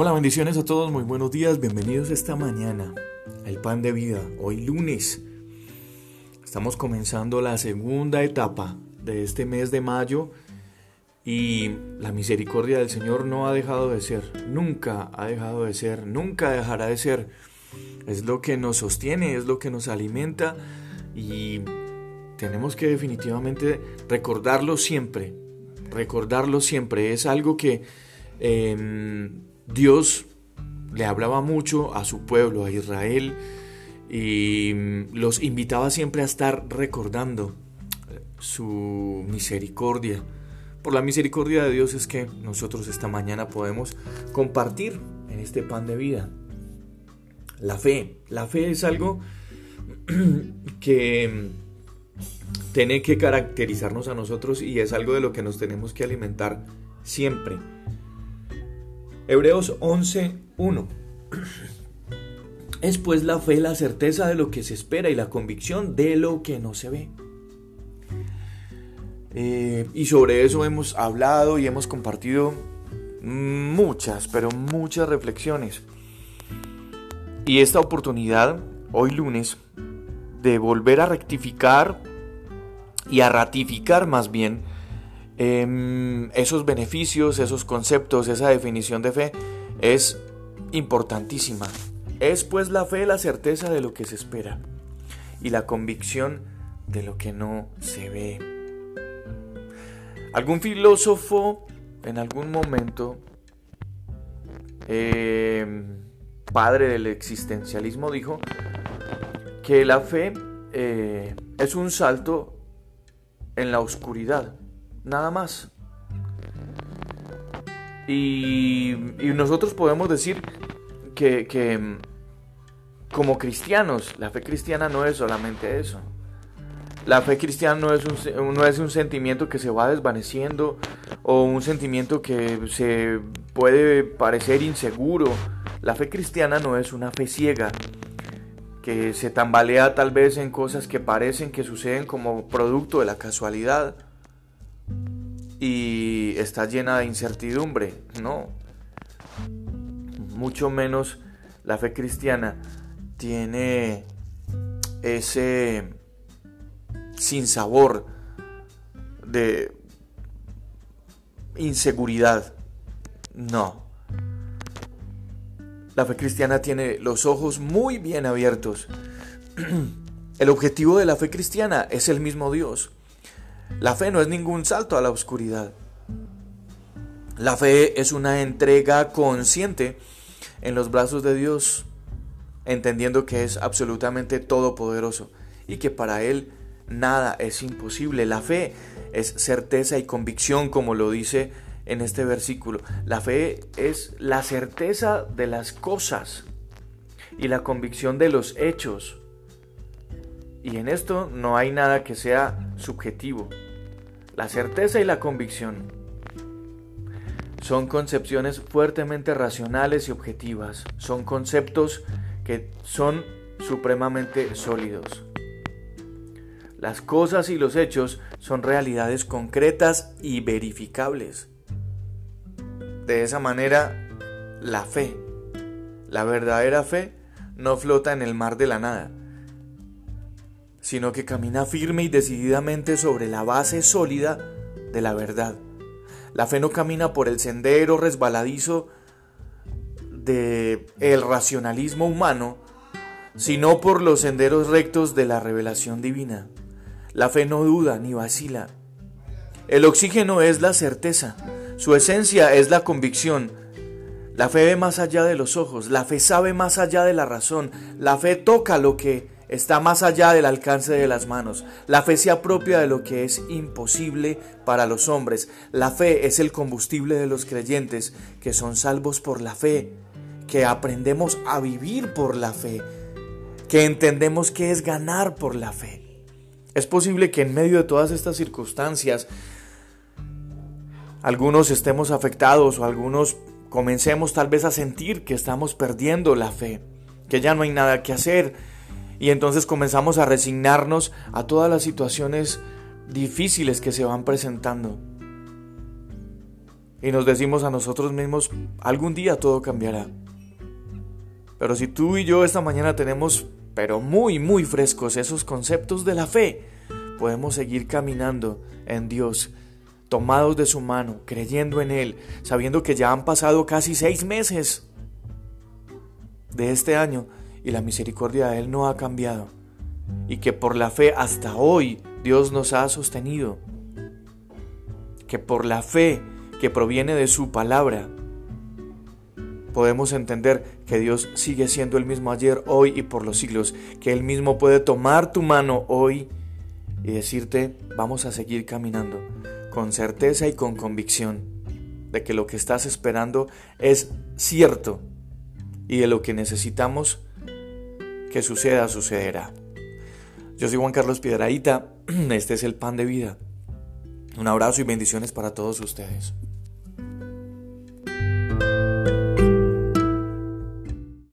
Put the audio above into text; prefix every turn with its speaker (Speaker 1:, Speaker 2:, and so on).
Speaker 1: Hola, bendiciones a todos, muy buenos días, bienvenidos esta mañana al Pan de Vida, hoy lunes. Estamos comenzando la segunda etapa de este mes de mayo y la misericordia del Señor no ha dejado de ser, nunca ha dejado de ser, nunca dejará de ser. Es lo que nos sostiene, es lo que nos alimenta y tenemos que definitivamente recordarlo siempre, recordarlo siempre. Es algo que em, Dios le hablaba mucho a su pueblo, a Israel, y mm, los invitaba siempre a estar recordando su misericordia. Por la misericordia de Dios es que nosotros esta mañana podemos compartir en este pan de vida. La fe, la fe es algo que mm, tiene que caracterizarnos a nosotros y es algo de lo que nos tenemos que alimentar siempre. Hebreos 11.1. Es pues la fe la certeza de lo que se espera y la convicción de lo que no se ve. Eh, y sobre eso hemos hablado y hemos compartido muchas, pero muchas reflexiones. Y esta oportunidad, hoy lunes, de volver a rectificar y a ratificar más bien Em, esos beneficios, esos conceptos, esa definición de fe es importantísima. Es pues la fe la certeza de lo que se espera y la convicción de lo que no se ve. Algún filósofo en algún momento, em, padre del existencialismo, dijo que la fe eh, es un salto en la oscuridad nada más. Y, nosotros podemos decir que, mm, como cristianos, la fe cristiana no es solamente eso. La fe cristiana no es, un, no es un sentimiento que se va desvaneciendo o un sentimiento que se puede parecer inseguro. La fe cristiana no es una fe ciega que se tambalea tal vez en cosas que parecen que suceden como producto de la casualidad y está llena de incertidumbre, no. Mucho menos la fe cristiana tiene ese sinsabor de inseguridad. No. La fe cristiana tiene los ojos muy bien abiertos. El objetivo de la fe cristiana es el mismo Dios. La fe no es ningún salto a la oscuridad. La fe es una entrega consciente en los brazos de Dios, entendiendo que es absolutamente todopoderoso y que para Él nada es imposible. La fe es certeza y convicción, como lo dice en este versículo. La fe es la certeza de las cosas y la convicción de los hechos. Y en esto no hay nada que sea subjetivo. La certeza y la convicción son concepciones fuertemente racionales y objetivas. Son conceptos que son supremamente sólidos. Las cosas y los hechos son realidades concretas y verificables. De esa manera, la fe, la verdadera fe, no flota en el mar de la nada, sino que camina firme y decididamente sobre la base sólida de la verdad. La fe no camina por el sendero resbaladizo de el racionalismo humano, sino por los senderos rectos de la revelación divina. La fe no duda ni vacila. El oxígeno es la certeza, su esencia es la convicción. La fe ve más allá de los ojos, la fe sabe más allá de la razón, la fe toca lo que está más allá del alcance de las manos. La fe se apropia de lo que es imposible para los hombres. La fe es el combustible de los creyentes que son salvos por la fe, que aprendemos a vivir por la fe, que entendemos que es ganar por la fe. Es posible que en medio de todas estas circunstancias algunos estemos afectados o algunos comencemos tal vez a sentir que estamos perdiendo la fe, que ya no hay nada que hacer, y entonces comenzamos a resignarnos a todas las situaciones difíciles que se van presentando. y nos decimos a nosotros mismos, algún día todo cambiará. Pero si tú y yo esta mañana tenemos, pero muy, muy frescos esos conceptos de la fe, podemos seguir caminando en Dios, tomados de su mano, creyendo en Él, sabiendo que ya han pasado casi seis meses de este año y la misericordia de Él no ha cambiado. Y que por la fe hasta hoy Dios nos ha sostenido. Que por la fe que proviene de su palabra, podemos entender que Dios sigue siendo el mismo ayer, hoy y por los siglos, que Él mismo puede tomar tu mano hoy y decirte, vamos a seguir caminando, con certeza y con convicción de que lo que estás esperando es cierto y de lo que necesitamos que suceda, sucederá. Yo soy Juan Carlos Piedraíta, este es el pan de vida. Un abrazo y bendiciones para todos ustedes.